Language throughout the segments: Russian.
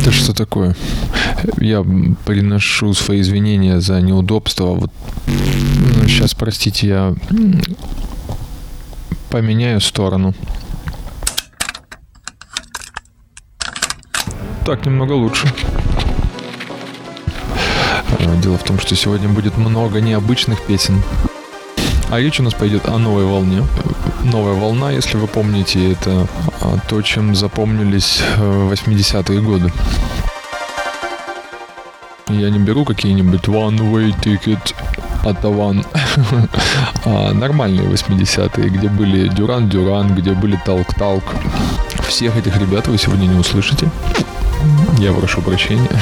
Это что такое? Я приношу свои извинения за неудобство. Вот сейчас, простите, я поменяю сторону. Так, немного лучше. Э, дело в том, что сегодня будет много необычных песен. А речь у нас пойдет о новой волне. Новая волна, если вы помните, это а, то, чем запомнились 80-е э, годы. Я не беру какие-нибудь one-way ticket от One, а нормальные 80-е, где были Дюран-Дюран, где были Талк-Талк. Всех этих ребят вы сегодня не услышите. Я прошу прощения.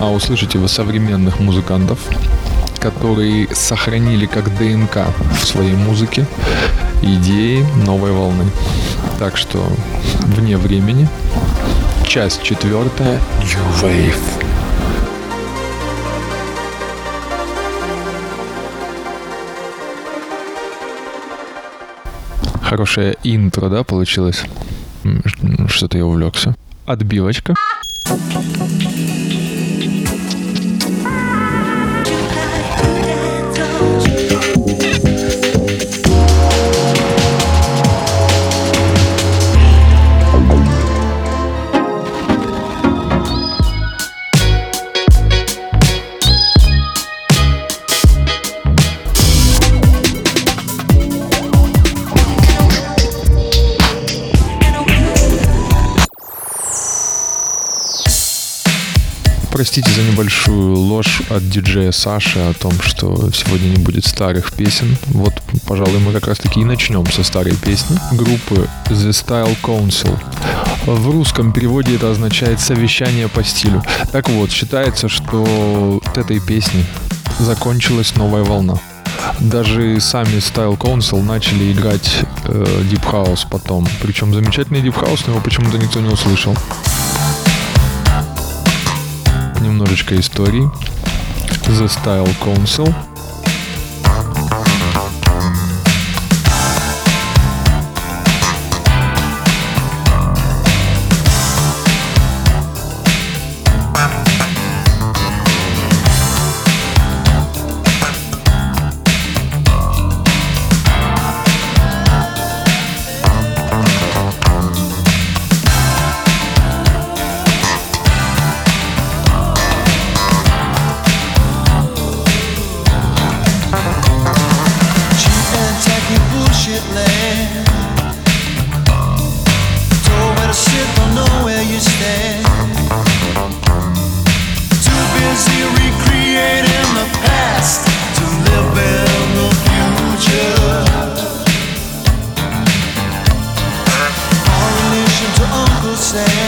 А услышите вы современных музыкантов, которые сохранили как ДНК в своей музыке идеи новой волны. Так что вне времени. Часть четвертая. New Wave. Хорошее интро, да, получилось? Что-то я увлекся. Отбивочка. Простите за небольшую ложь от диджея Саши о том, что сегодня не будет старых песен. Вот, пожалуй, мы как раз таки и начнем со старой песни группы The Style Council. В русском переводе это означает «совещание по стилю». Так вот, считается, что от этой песни закончилась новая волна. Даже сами Style Council начали играть э, Deep House потом. Причем замечательный Deep House, но его почему-то никто не услышал немножечко истории. The Style Council – understand.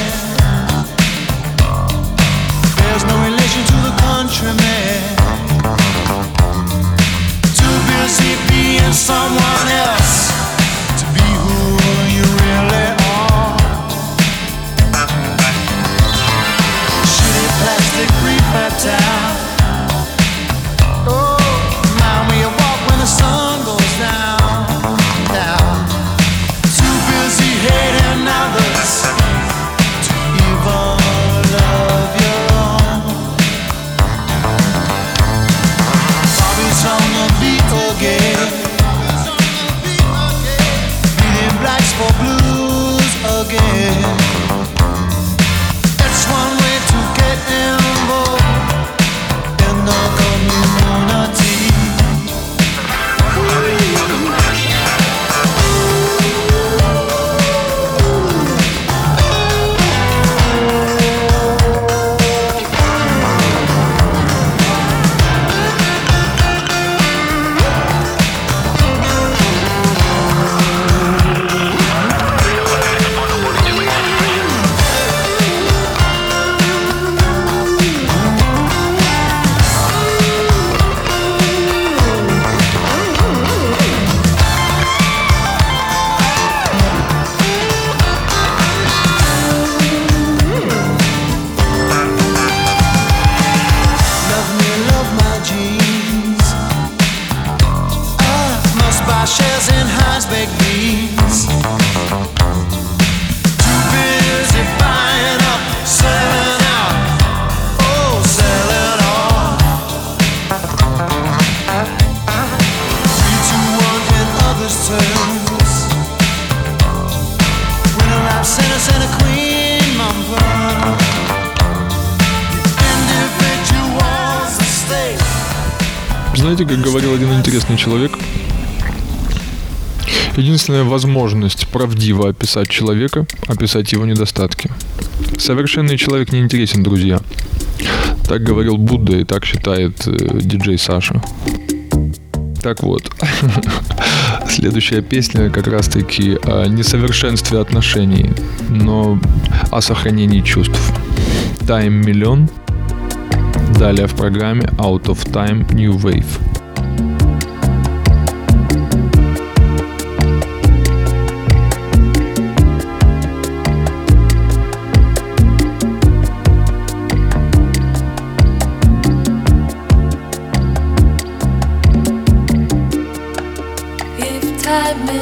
Как говорил один интересный человек, единственная возможность правдиво описать человека, описать его недостатки. Совершенный человек не интересен, друзья. Так говорил Будда и так считает э, диджей Саша. Так вот, следующая песня как раз-таки о несовершенстве отношений, но о сохранении чувств. Time миллион. Далее в программе Out of Time New Wave.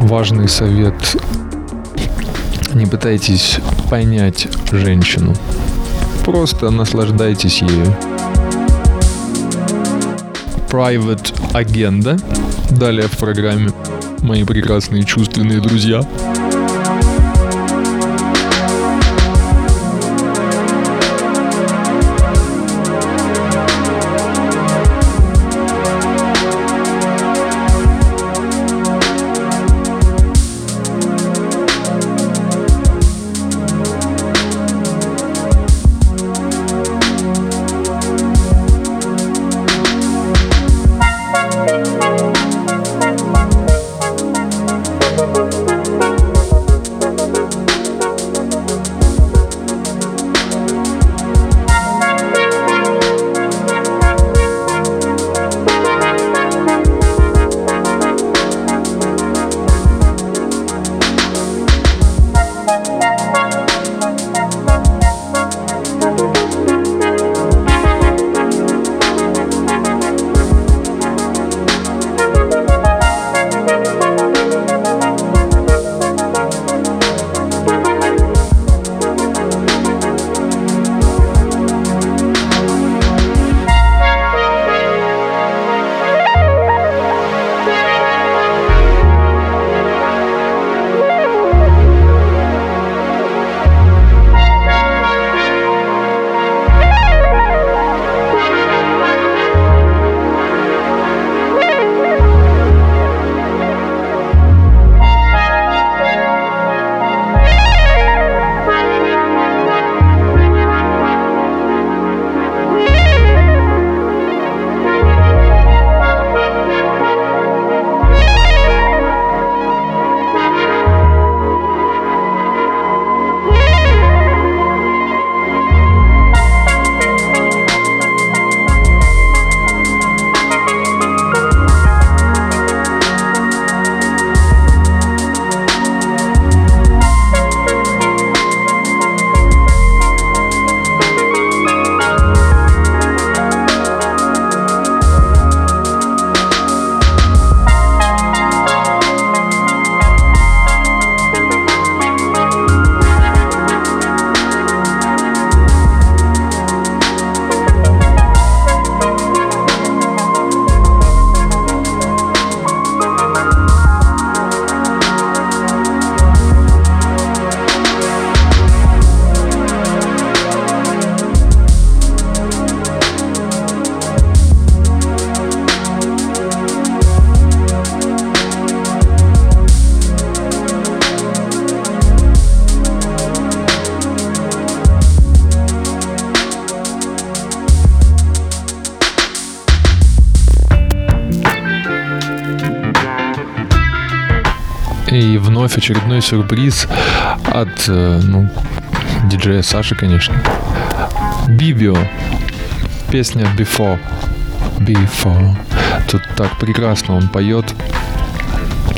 важный совет. Не пытайтесь понять женщину. Просто наслаждайтесь ею. Private Agenda. Далее в программе мои прекрасные чувственные друзья. Очередной сюрприз от, э, ну, диджея Саши, конечно. Бибио. Песня Before. Before. Тут так прекрасно он поет.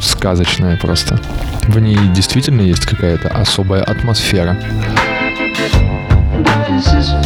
Сказочная просто. В ней действительно есть какая-то особая атмосфера. This is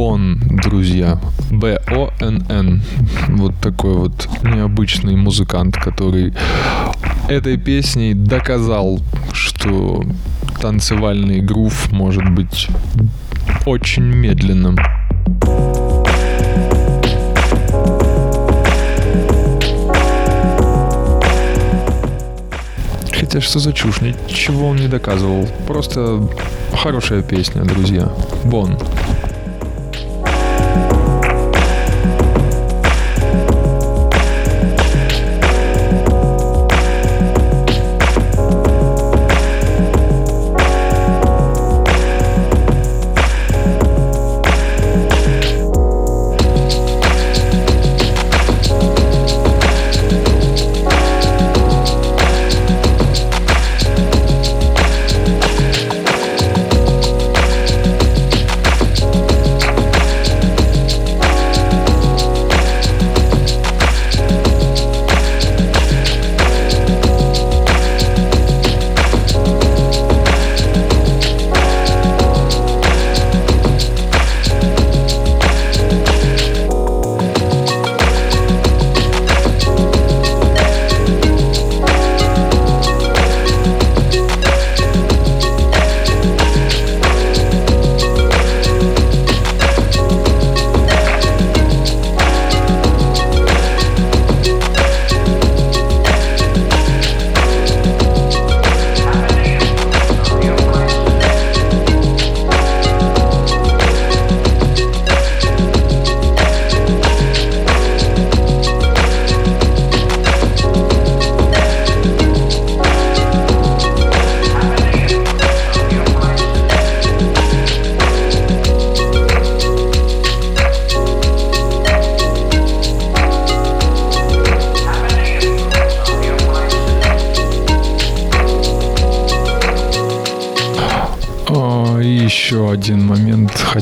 Бон, друзья. Б-О-Н-Н. Вот такой вот необычный музыкант, который этой песней доказал, что танцевальный грув может быть очень медленным. Хотя что за чушь, ничего он не доказывал. Просто хорошая песня, друзья. Бон.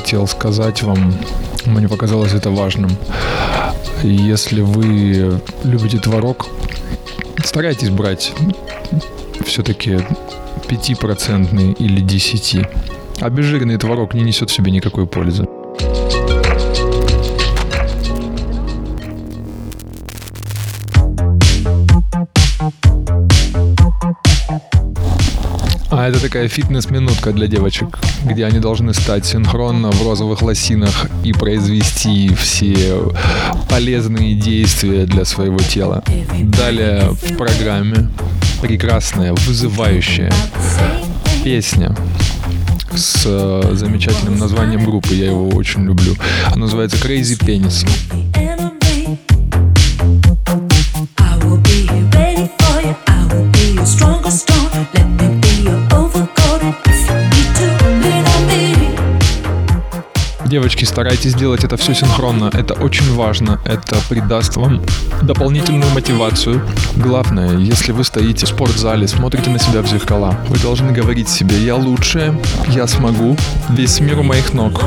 Хотел сказать вам. Мне показалось это важным. Если вы любите творог, старайтесь брать все-таки 5% или 10%. Обезжиренный творог не несет в себе никакой пользы. Такая фитнес-минутка для девочек, где они должны стать синхронно в розовых лосинах и произвести все полезные действия для своего тела. Далее в программе прекрасная, вызывающая песня с э, замечательным названием группы. Я его очень люблю. Она называется Crazy Penis. Девочки, старайтесь делать это все синхронно. Это очень важно. Это придаст вам дополнительную мотивацию. Главное, если вы стоите в спортзале, смотрите на себя в зеркала, вы должны говорить себе «Я лучшая, я смогу, весь мир у моих ног».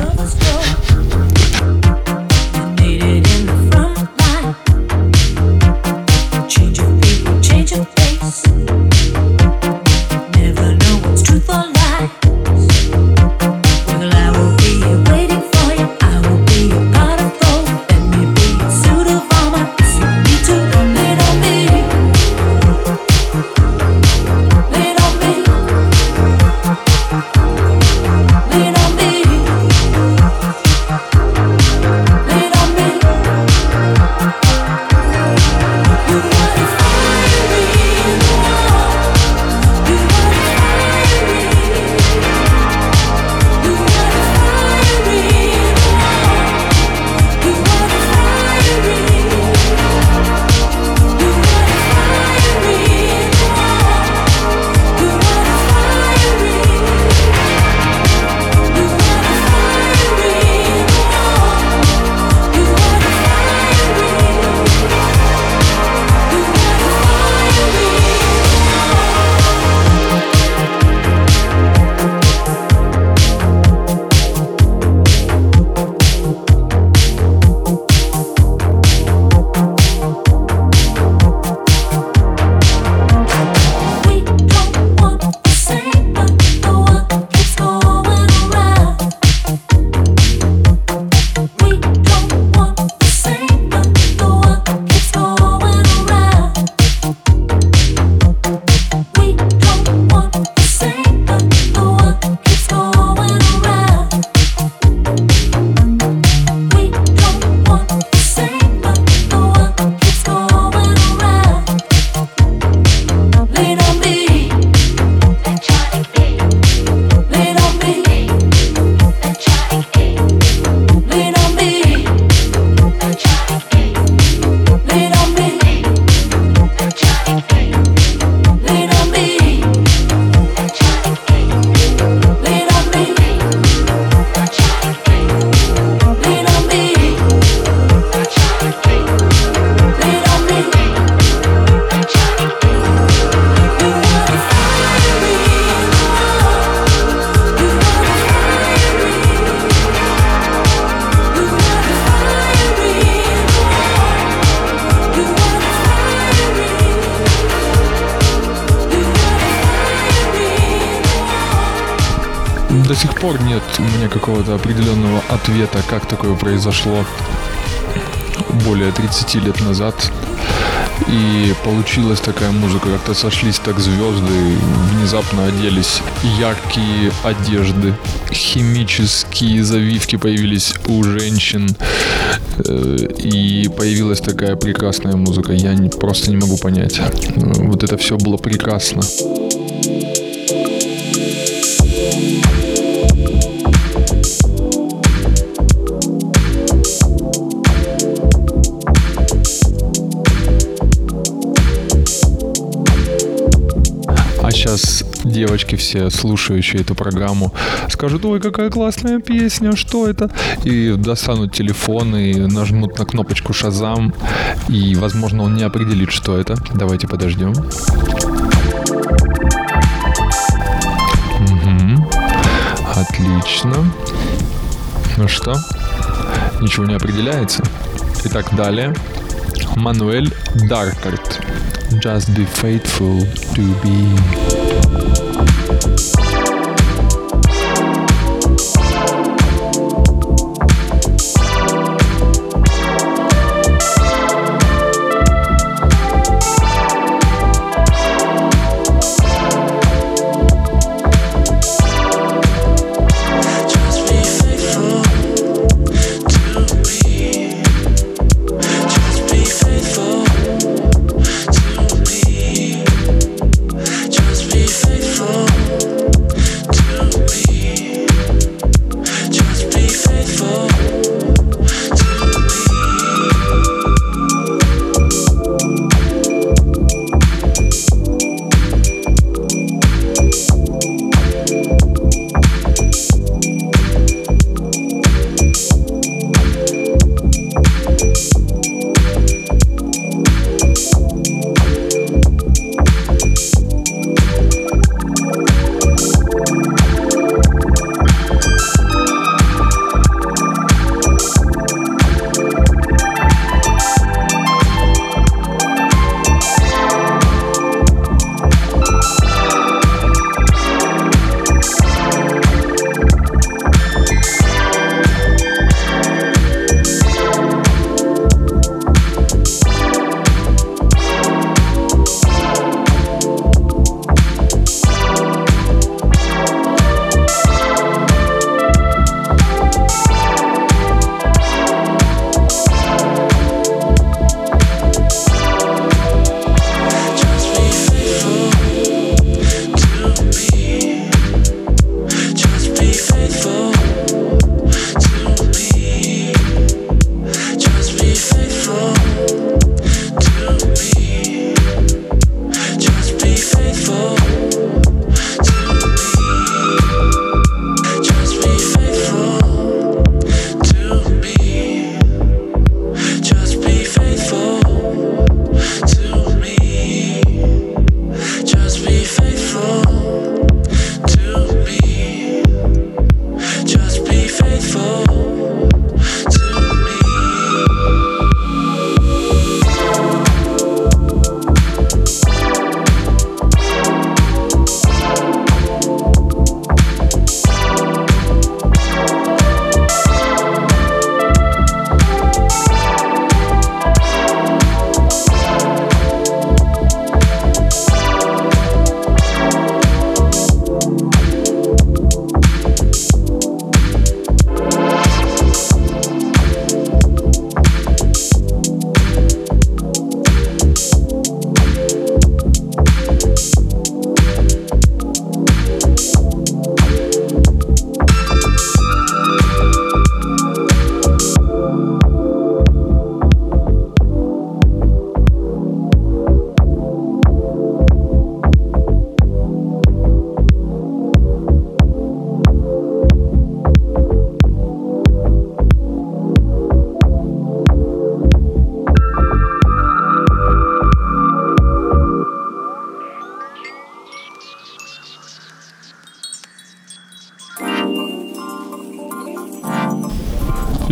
Какого-то определенного ответа, как такое произошло более 30 лет назад. И получилась такая музыка, как-то сошлись так звезды, внезапно оделись яркие одежды, химические завивки появились у женщин, э, и появилась такая прекрасная музыка. Я просто не могу понять. Вот это все было прекрасно. Девочки все, слушающие эту программу, скажут, ой, какая классная песня, что это? И достанут телефон и нажмут на кнопочку Шазам, и, возможно, он не определит, что это. Давайте подождем. Отлично. Ну что? Ничего не определяется. Итак, далее. Мануэль Даркарт. Just be faithful to be.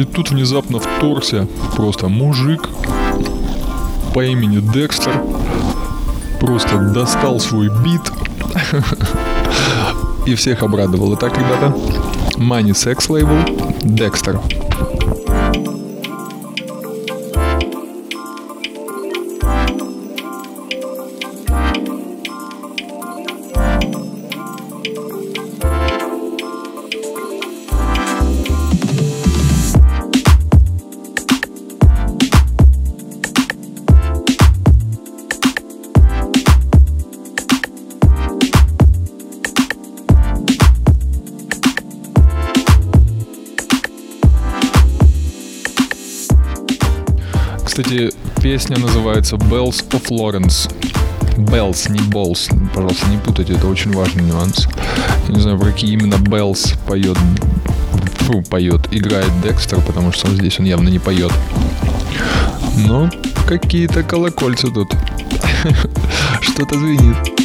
И тут внезапно вторгся просто мужик по имени Декстер. Просто достал свой бит и всех обрадовал. Итак, ребята, Money Sex Label, Декстер. Называется Bells of Lawrence. Bells, не Balls. Пожалуйста, не путайте, это очень важный нюанс. Я не знаю, про какие именно Bells поет, фу, поет, играет Декстер, потому что он здесь он явно не поет. Но какие-то колокольцы тут. Что-то звенит.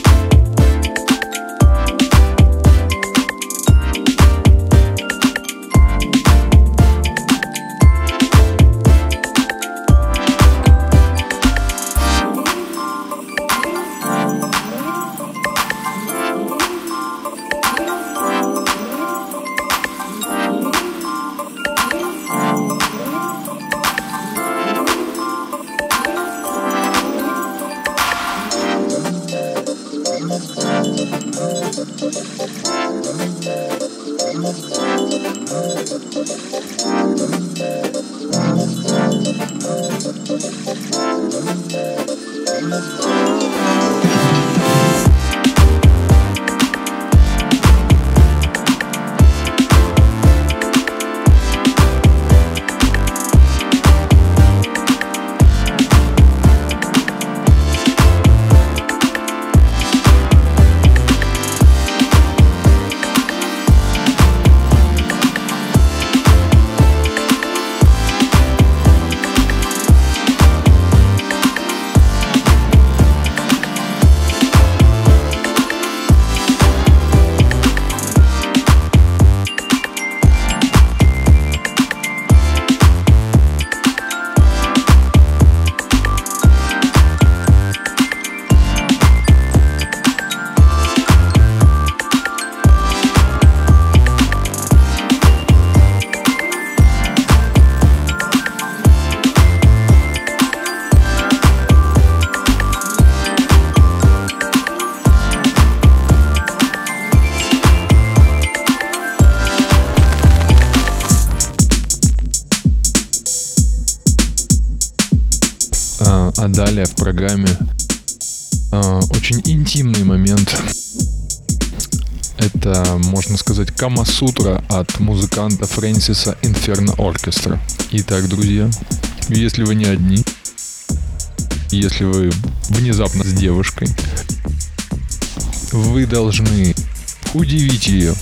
А, далее в программе а, очень интимный момент. Это, можно сказать, Кама-сутра от музыканта Фрэнсиса Инферно Оркестра. Итак, друзья, если вы не одни, если вы внезапно с девушкой, вы должны удивить ее.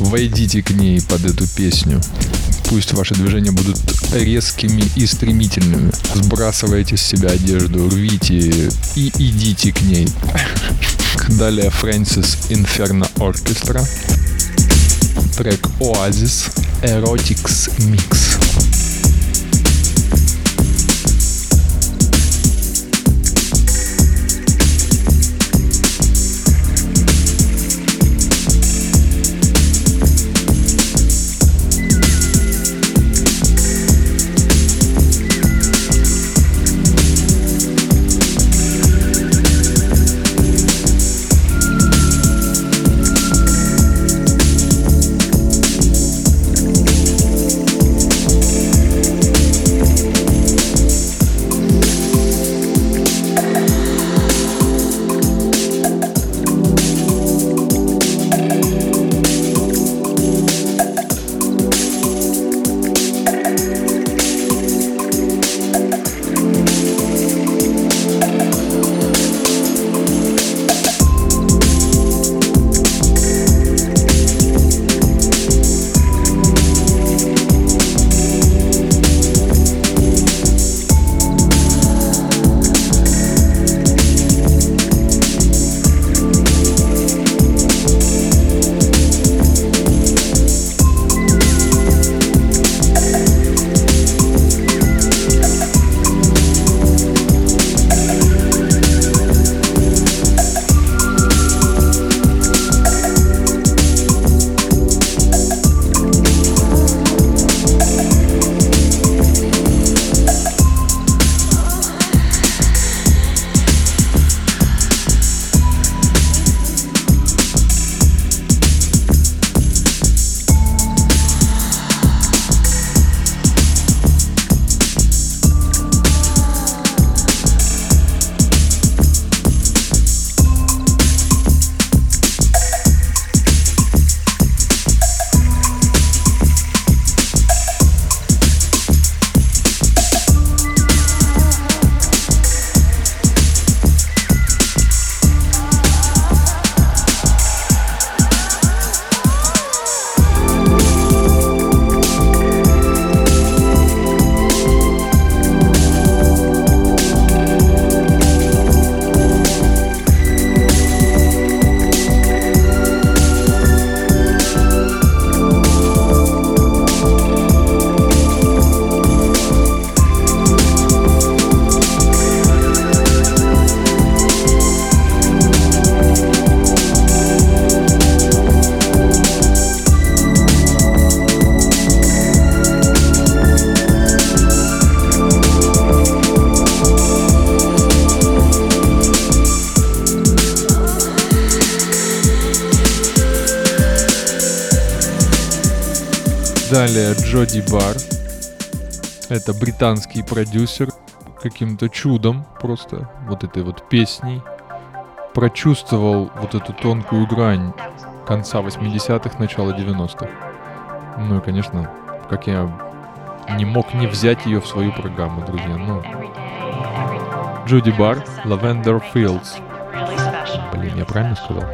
Войдите к ней под эту песню. Пусть ваши движения будут резкими и стремительными. Сбрасывайте с себя одежду, рвите и идите к ней. Далее Фрэнсис Инферно Оркестра. Трек Oasis Erotics Mix. Далее Джоди Бар. Это британский продюсер. Каким-то чудом просто вот этой вот песней прочувствовал вот эту тонкую грань конца 80-х, начала 90-х. Ну и, конечно, как я не мог не взять ее в свою программу, друзья. Ну, Джуди Бар, Lavender Fields. Блин, я правильно сказал?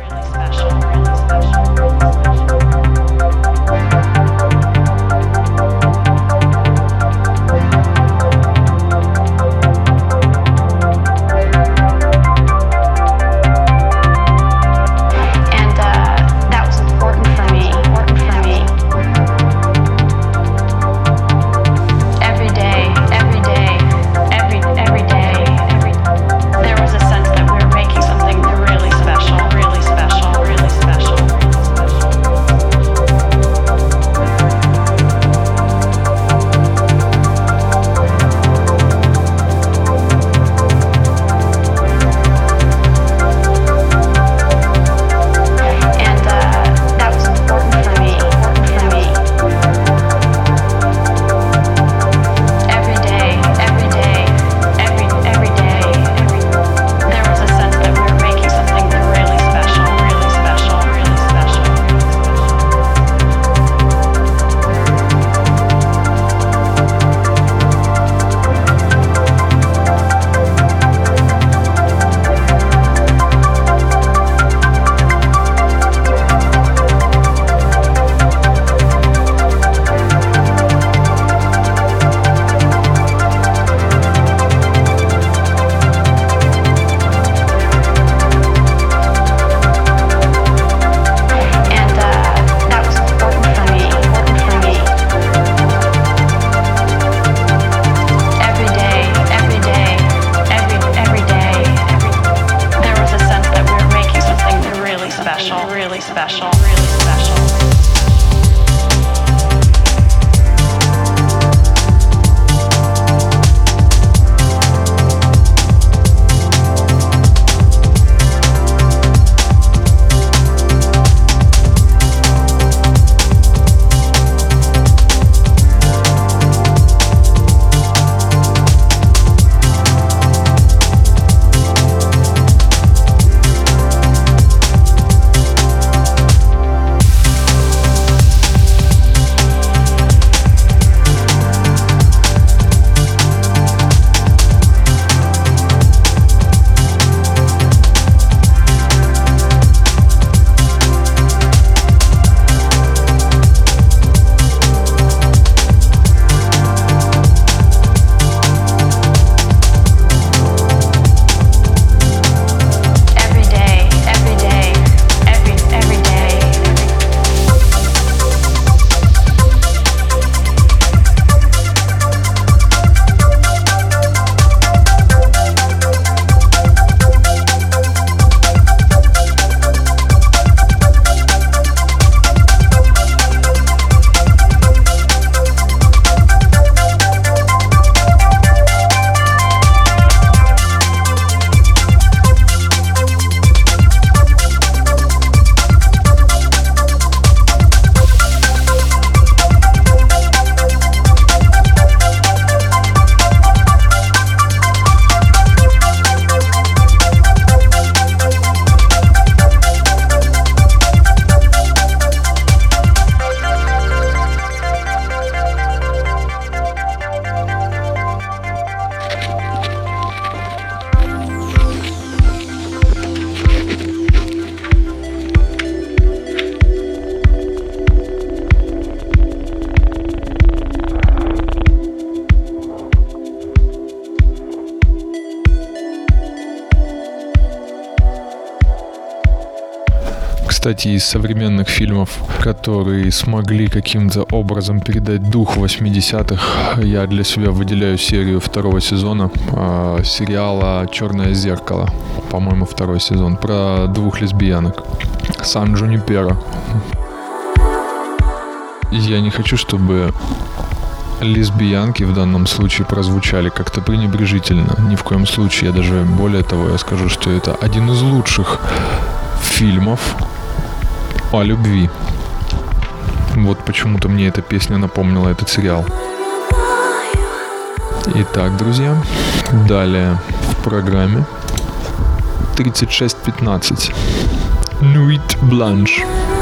Кстати, из современных фильмов, которые смогли каким-то образом передать дух 80-х, я для себя выделяю серию второго сезона э, сериала «Черное зеркало». По-моему, второй сезон. Про двух лесбиянок. Сан Джунипера. Я не хочу, чтобы лесбиянки в данном случае прозвучали как-то пренебрежительно. Ни в коем случае. Я даже более того, я скажу, что это один из лучших фильмов о любви. Вот почему-то мне эта песня напомнила этот сериал. Итак, друзья, далее в программе 3615. Nuit Blanche.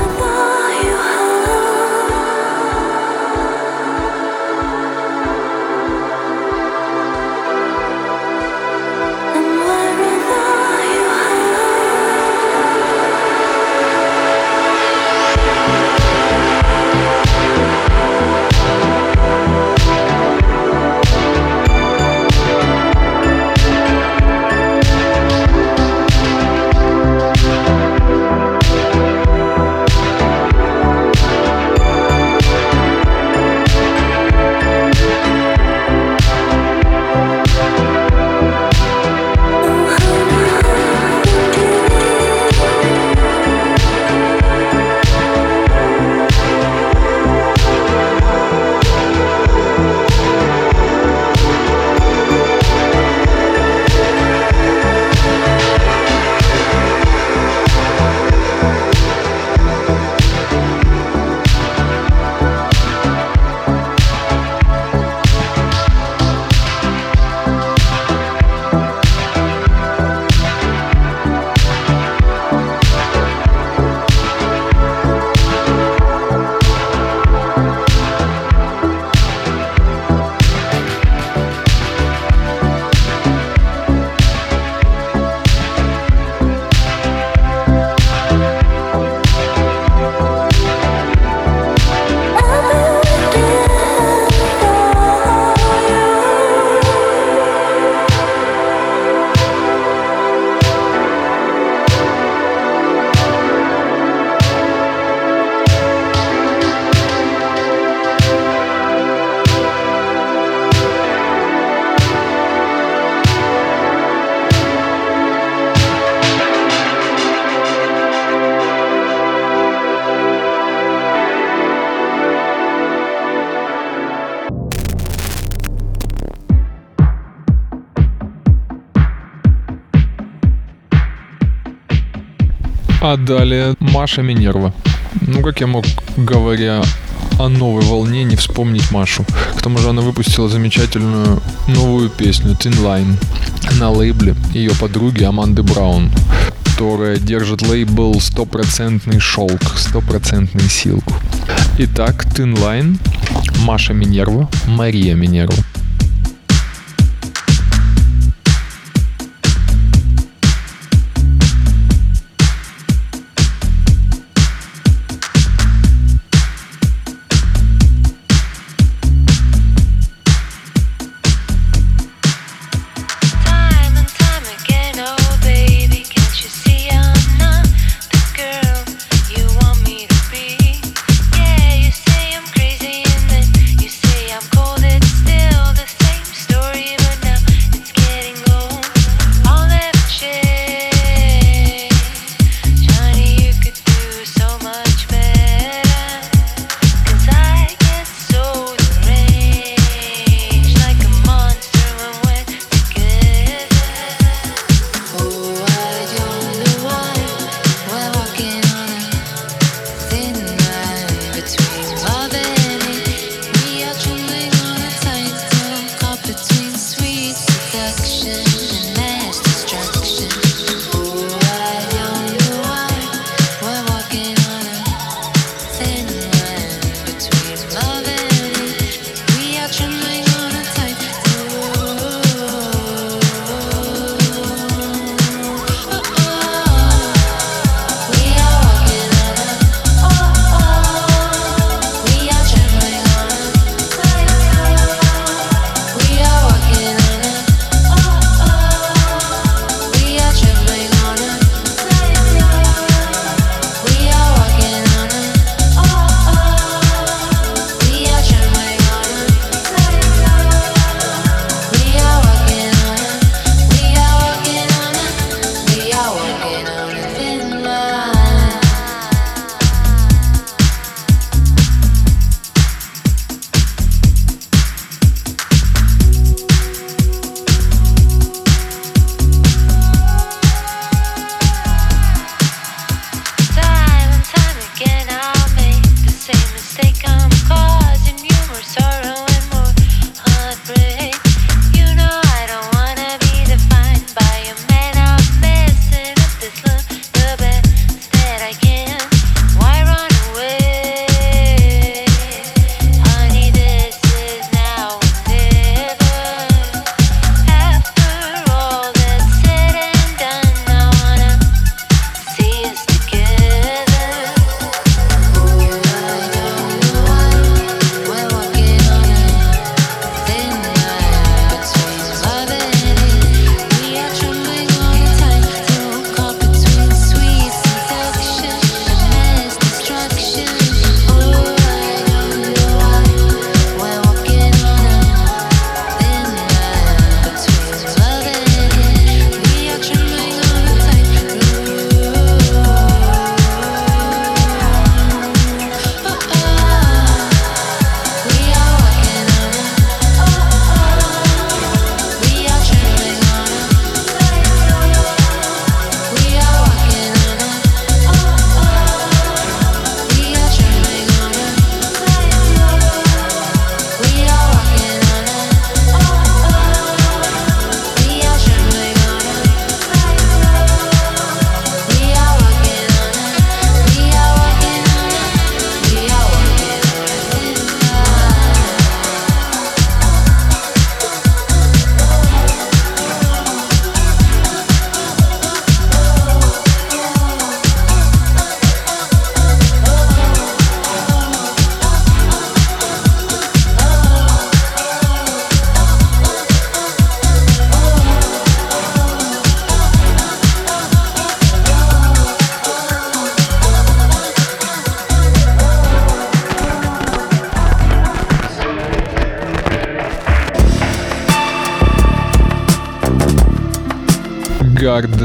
А далее Маша Минерва. Ну, как я мог, говоря о новой волне, не вспомнить Машу. К тому же она выпустила замечательную новую песню Thin Line на лейбле ее подруги Аманды Браун, которая держит лейбл стопроцентный шелк, стопроцентный силку. Итак, Line, Маша Минерва, Мария Минерва.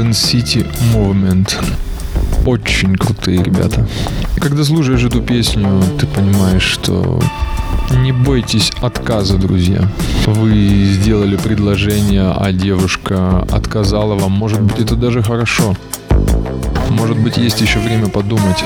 Garden City Movement. Очень крутые ребята. Когда слушаешь эту песню, ты понимаешь, что не бойтесь отказа, друзья. Вы сделали предложение, а девушка отказала вам. Может быть, это даже хорошо. Может быть, есть еще время подумать.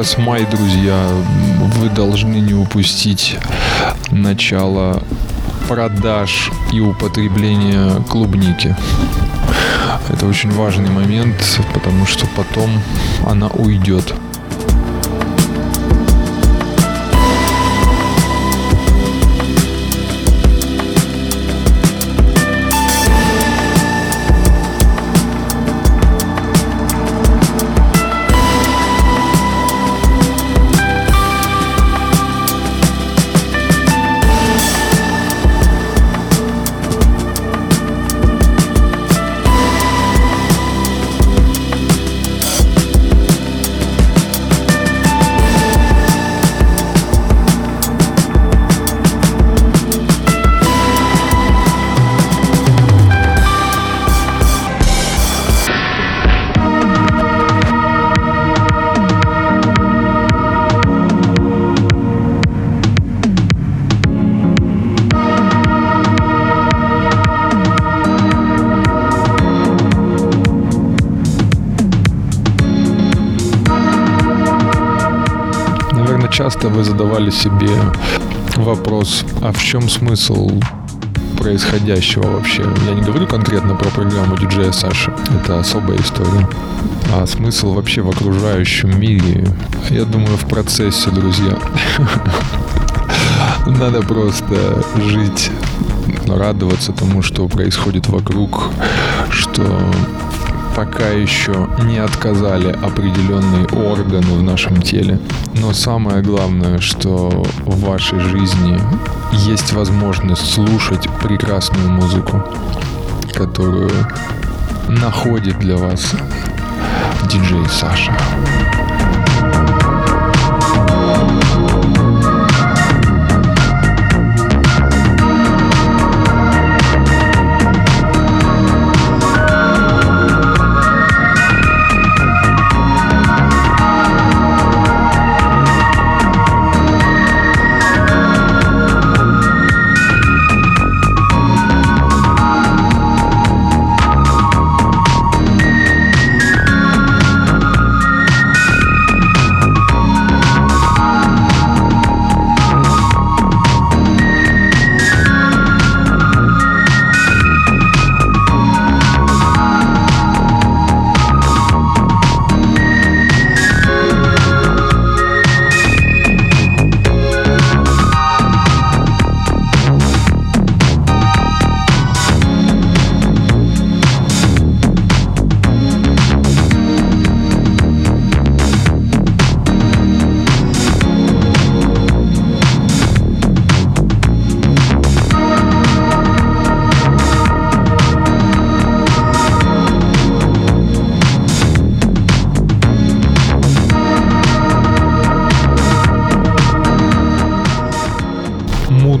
Сейчас май, друзья, вы должны не упустить начало продаж и употребления клубники. Это очень важный момент, потому что потом она уйдет. Задавали себе вопрос, а в чем смысл происходящего вообще? Я не говорю конкретно про программу диджея Саши, это особая история. А смысл вообще в окружающем мире? Я думаю, в процессе, друзья. Надо просто жить, радоваться тому, что происходит вокруг, что пока еще не отказали определенные органы в нашем теле. Но самое главное, что в вашей жизни есть возможность слушать прекрасную музыку, которую находит для вас диджей Саша.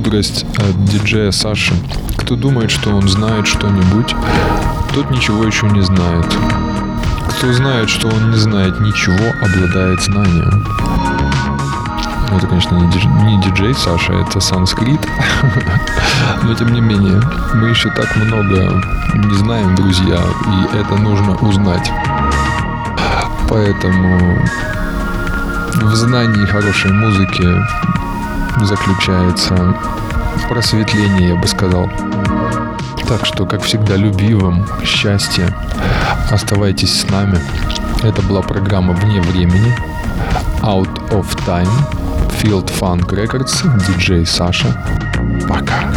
Мудрость от диджея Саши. Кто думает, что он знает что-нибудь, тот ничего еще не знает. Кто знает, что он не знает ничего, обладает знанием. Ну, это, конечно, не, дидж- не диджей Саша, это санскрит. Но, тем не менее, мы еще так много не знаем, друзья, и это нужно узнать. Поэтому в знании хорошей музыки заключается просветление, я бы сказал. Так что, как всегда, любви вам, счастья. Оставайтесь с нами. Это была программа «Вне времени». Out of Time. Field Funk Records. Диджей Саша. Пока.